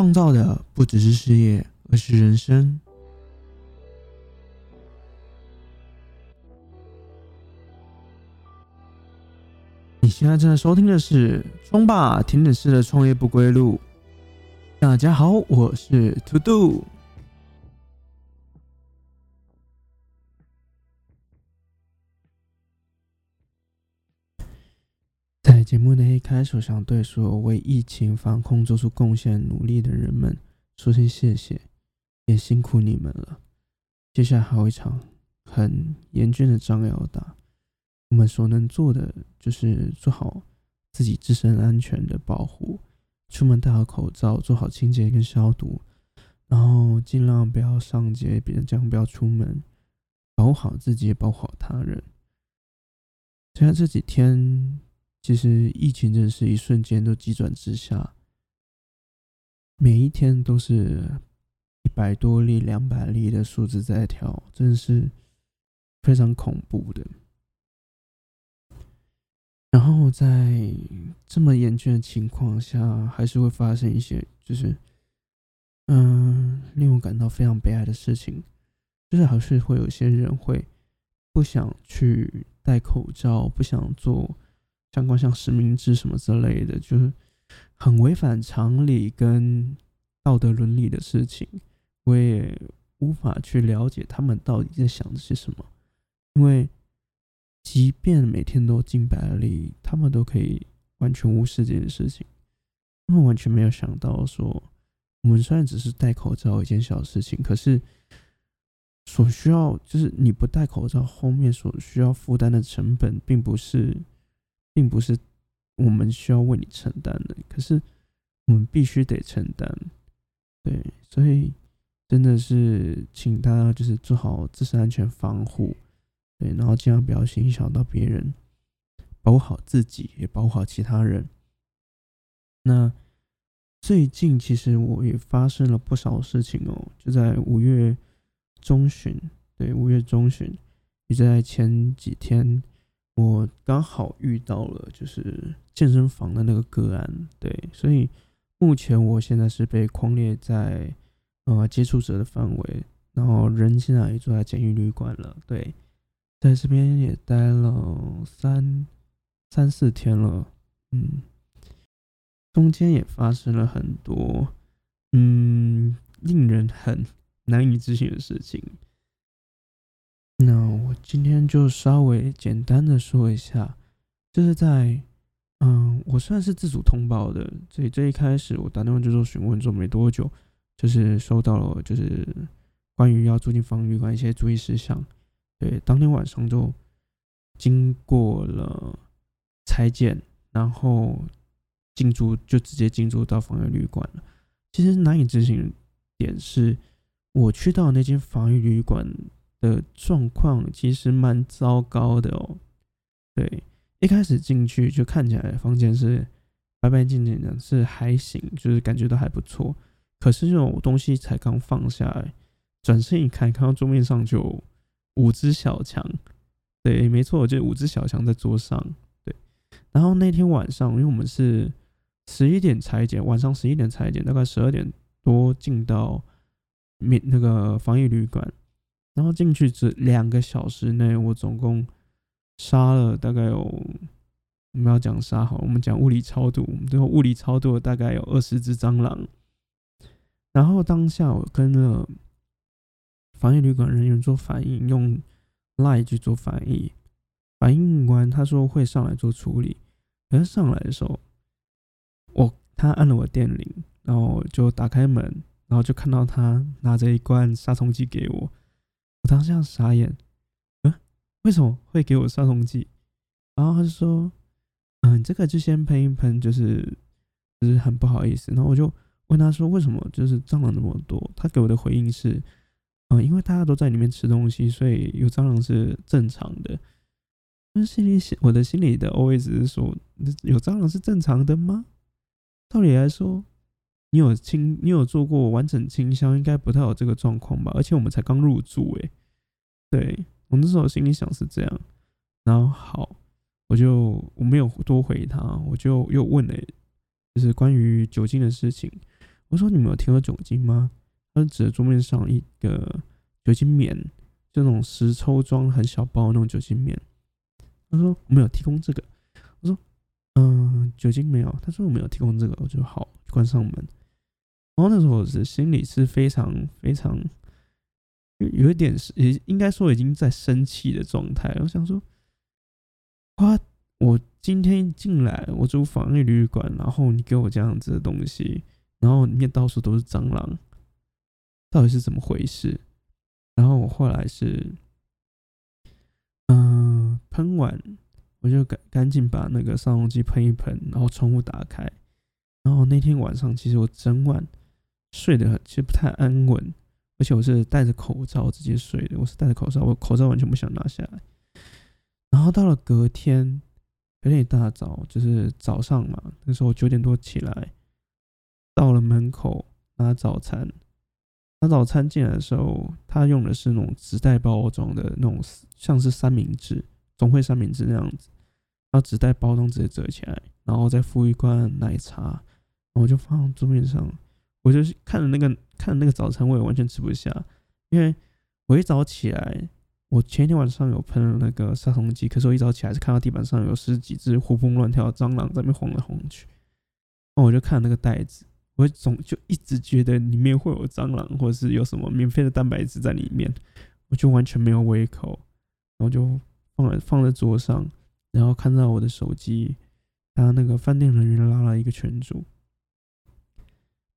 创造的不只是事业，而是人生。你现在正在收听的是《中霸甜点式的创业不归路》。大家好，我是 To Do。节目的一开始，想对所有为疫情防控做出贡献、努力的人们说声谢谢，也辛苦你们了。接下来还有一场很严峻的仗要打，我们所能做的就是做好自己自身安全的保护，出门戴好口罩，做好清洁跟消毒，然后尽量不要上街，别人尽量不要出门，保护好自己，也保护好他人。虽然这几天。其实疫情真的是一瞬间都急转直下，每一天都是一百多例、两百例的数字在跳，真的是非常恐怖的。然后在这么严峻的情况下，还是会发生一些就是嗯令我感到非常悲哀的事情，就是还是会有些人会不想去戴口罩，不想做。相关像实名制什么之类的，就是很违反常理跟道德伦理的事情，我也无法去了解他们到底在想些什么。因为即便每天都近百例，他们都可以完全无视这件事情，他们完全没有想到说，我们虽然只是戴口罩一件小事情，可是所需要就是你不戴口罩后面所需要负担的成本，并不是。并不是我们需要为你承担的，可是我们必须得承担。对，所以真的是请大家就是做好自身安全防护，对，然后尽量不要影响到别人，保护好自己，也保护好其他人。那最近其实我也发生了不少事情哦，就在五月中旬，对，五月中旬，也在前几天。我刚好遇到了就是健身房的那个个案，对，所以目前我现在是被框列在呃接触者的范围，然后人现在也住在监狱旅馆了，对，在这边也待了三三四天了，嗯，中间也发生了很多嗯令人很 难以置信的事情。那今天就稍微简单的说一下，就是在，嗯，我算是自主通报的，所以这一开始我打电话就做询问，做没多久，就是收到了就是关于要住进防疫旅馆一些注意事项，对，当天晚上就经过了拆建，然后进驻就直接进驻到防疫旅馆了。其实难以置信点是，我去到那间防疫旅馆。的状况其实蛮糟糕的哦。对，一开始进去就看起来房间是白白净净的，是还行，就是感觉都还不错。可是这种东西才刚放下来，转身一看，看到桌面上就五只小强。对，没错，就五只小强在桌上。对，然后那天晚上，因为我们是十一点裁剪，晚上十一点裁剪，大概十二点多进到免那个防疫旅馆。然后进去这两个小时内，我总共杀了大概有，我们要讲杀好，我们讲物理超度，最后物理超度大概有二十只蟑螂。然后当下我跟了防疫旅馆人员做反应，用 Line 去做反应，反应完他说会上来做处理。可是上来的时候，我他按了我电铃，然后就打开门，然后就看到他拿着一罐杀虫剂给我。我当时傻眼，嗯，为什么会给我杀虫剂？然后他就说，嗯，这个就先喷一喷，就是就是很不好意思。然后我就问他说，为什么就是蟑螂那么多？他给我的回应是，嗯，因为大家都在里面吃东西，所以有蟑螂是正常的。但心里，我的心里的 OS 是说，有蟑螂是正常的吗？道理来说。你有清，你有做过完整清消，应该不太有这个状况吧？而且我们才刚入住，诶，对我那时候心里想是这样。然后好，我就我没有多回他，我就又问了，就是关于酒精的事情，我说你们有听过酒精吗？他指着桌面上一个酒精棉，就那种十抽装很小包那种酒精棉。他说我没有提供这个。我说嗯，酒精没有。他说我没有提供这个。我就好关上门。然后那时候我是心里是非常非常有有一点是也应该说已经在生气的状态。我想说，哇，我今天进来我住防疫旅馆，然后你给我这样子的东西，然后里面到处都是蟑螂。到底是怎么回事？然后我后来是，嗯，喷完我就赶赶紧把那个杀虫剂喷一喷，然后窗户打开。然后那天晚上其实我整晚睡得很其实不太安稳，而且我是戴着口罩直接睡的。我是戴着口罩，我口罩完全不想拿下来。然后到了隔天，有点大早，就是早上嘛，那时候九点多起来，到了门口拿早餐。拿早餐进来的时候，他用的是那种纸袋包装的那种，像是三明治，总会三明治那样子，然后纸袋包装直接折起来，然后再附一罐奶茶，然后我就放桌面上。我就是看着那个看着那个早餐，我也完全吃不下，因为我一早起来，我前一天晚上有喷了那个杀虫剂，可是我一早起来是看到地板上有十几只活蹦乱跳的蟑螂在那边晃来晃去，然后我就看那个袋子。我总就一直觉得里面会有蟑螂，或者是有什么免费的蛋白质在里面，我就完全没有胃口，然后就放在放在桌上，然后看到我的手机，他那个饭店人员拉了一个群主，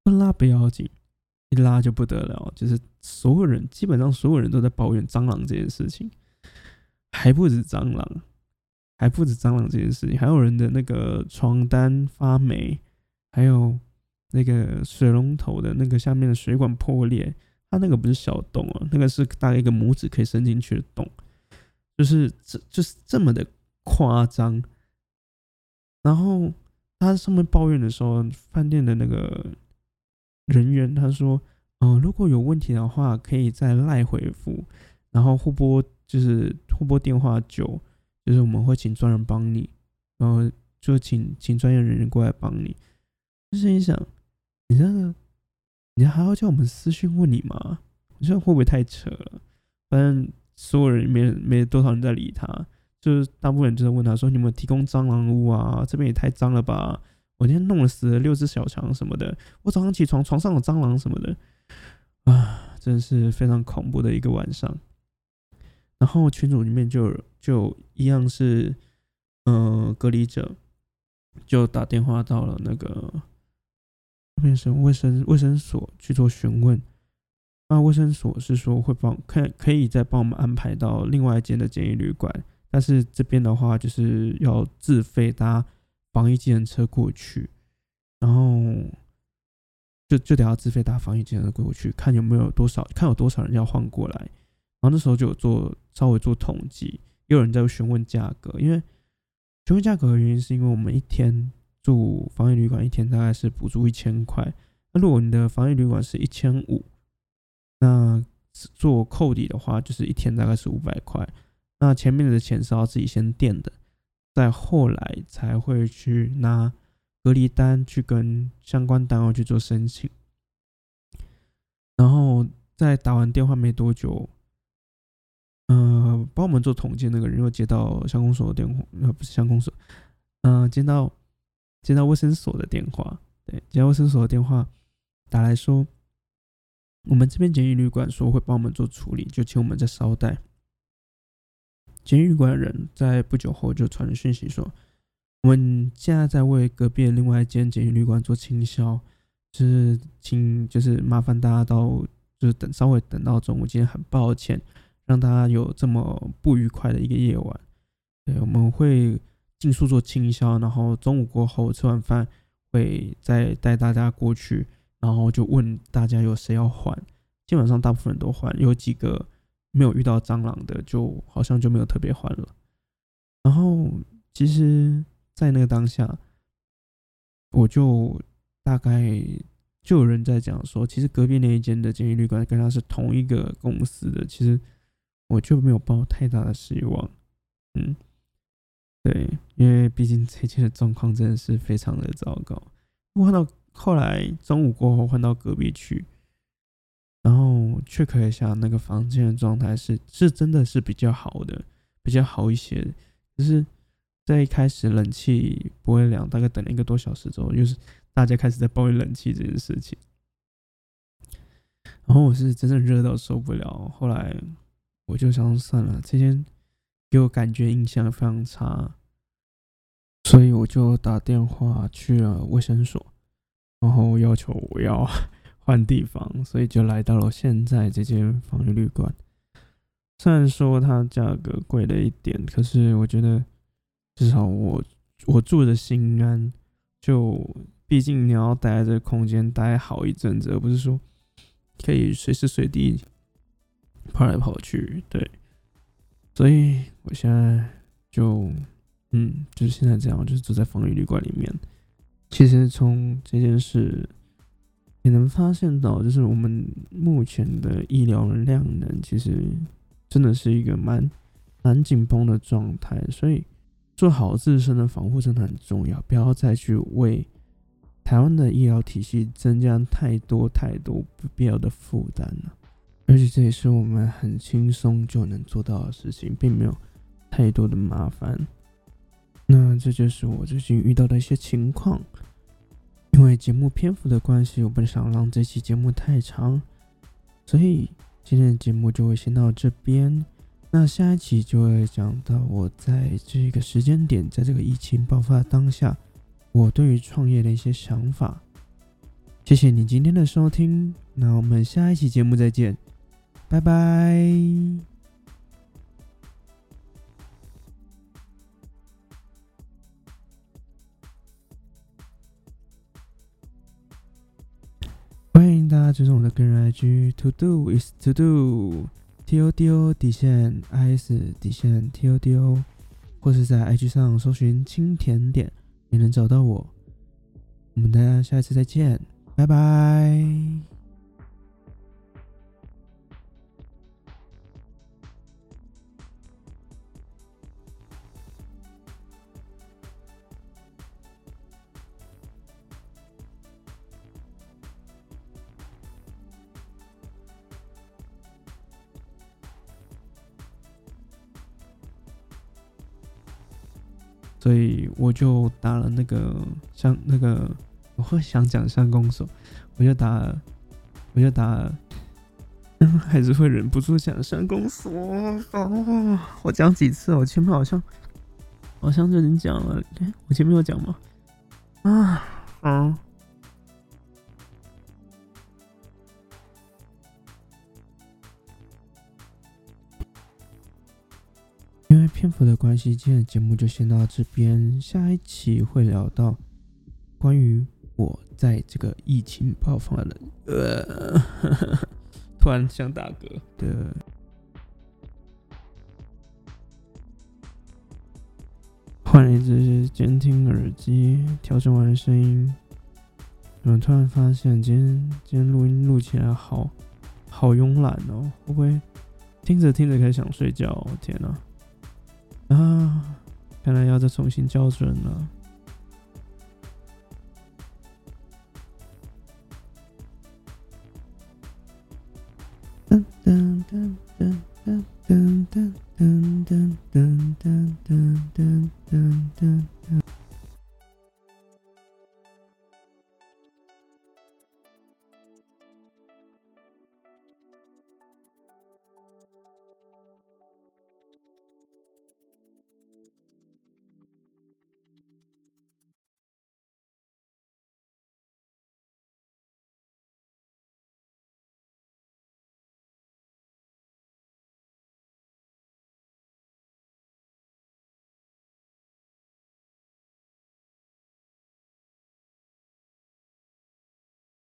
不拉不要紧，一拉就不得了，就是所有人基本上所有人都在抱怨蟑螂这件事情，还不止蟑螂，还不止蟑螂这件事情，还有人的那个床单发霉，还有。那个水龙头的那个下面的水管破裂，它那个不是小洞啊，那个是大概一个拇指可以伸进去的洞，就是这就是这么的夸张。然后他上面抱怨的时候，饭店的那个人员他说：“嗯，如果有问题的话，可以再赖回复，然后互拨就是互拨电话九，就是我们会请专人帮你，然后就请请专业人员过来帮你。”就是你想。你这个，你还要叫我们私信问你吗？我觉得会不会太扯了？反正所有人没没多少人在理他，就是大部分人就在问他说：“你们提供蟑螂屋啊？这边也太脏了吧！我今天弄了死了六只小强什么的，我早上起床床上有蟑螂什么的，啊，真是非常恐怖的一个晚上。”然后群组里面就就一样是，嗯，隔离者就打电话到了那个。变成卫生卫生所去做询问，那卫生所是说会帮可可以再帮我们安排到另外一间的简易旅馆，但是这边的话就是要自费搭防疫机人车过去，然后就就得要自费搭防疫机人车过去，看有没有多少看有多少人要换过来，然后那时候就有做稍微做统计，也有人在询问价格，因为询问价格的原因是因为我们一天。住防疫旅馆一天大概是补助一千块，那如果你的防疫旅馆是一千五，那做扣抵的话就是一天大概是五百块。那前面的钱是要自己先垫的，再后来才会去拿隔离单去跟相关单位去做申请。然后在打完电话没多久，嗯，帮我们做统计那个人又接到乡公所的电话，呃，不是乡公所，嗯，接到。接到卫生所的电话，对，接到卫生所的电话打来说，我们这边检疫旅馆说会帮我们做处理，就请我们再稍待。检疫旅馆的人在不久后就传了讯息说，我们现在在为隔壁另外一间监狱旅馆做清销，就是请就是麻烦大家到就是等稍微等到中午，今天很抱歉让大家有这么不愉快的一个夜晚，对，我们会。尽速做清销，然后中午过后吃完饭会再带大家过去，然后就问大家有谁要换，基本上大部分人都换，有几个没有遇到蟑螂的，就好像就没有特别欢了。然后其实，在那个当下，我就大概就有人在讲说，其实隔壁那一间的监狱旅馆跟他是同一个公司的，其实我就没有抱太大的希望，嗯。对，因为毕竟这件的状况真的是非常的糟糕。我看到后来中午过后换到隔壁去，然后 check 一下那个房间的状态是是真的是比较好的，比较好一些。就是在一开始冷气不会凉，大概等了一个多小时之后，就是大家开始在抱怨冷气这件事情。然后我是真的热到受不了，后来我就想算了，这间给我感觉印象非常差，所以我就打电话去了卫生所，然后要求我要换地方，所以就来到了现在这间防疫旅馆。虽然说它价格贵了一点，可是我觉得至少我我住的心安。就毕竟你要待在这个空间待好一阵子，而不是说。可以随时随地跑来跑去，对，所以我现在就，嗯，就是现在这样，就是住在防疫旅馆里面。其实从这件事也能发现到，就是我们目前的医疗量能其实真的是一个蛮蛮紧绷的状态，所以做好自身的防护真的很重要，不要再去为。台湾的医疗体系增加太多太多不必要的负担了，而且这也是我们很轻松就能做到的事情，并没有太多的麻烦。那这就是我最近遇到的一些情况。因为节目篇幅的关系，我不想让这期节目太长，所以今天的节目就会先到这边。那下一期就会讲到我在这个时间点，在这个疫情爆发当下。我对于创业的一些想法，谢谢你今天的收听，那我们下一期节目再见，拜拜。追踪我的个人 IG，To Do is To Do，T O D O 底线 I S 底线 T O D O，或是在 IG 上搜寻轻甜点。也能找到我，我们大家下一次再见，拜拜。所以我就打了那个像那个，我会想讲三公锁，我就打，我就打，还是会忍不住讲相公锁。我讲几次？我前面好像好像就已经讲了，我前面有讲吗？啊，好。因篇幅的关系，今天的节目就先到这边。下一期会聊到关于我在这个疫情爆发的，呃，突然想打嗝的。换了一只监听耳机，调整完声音，我突然发现今天今天录音录起来好好慵懒哦，会不会听着听着开始想睡觉？天哪！啊，啊看来要再重新校准了。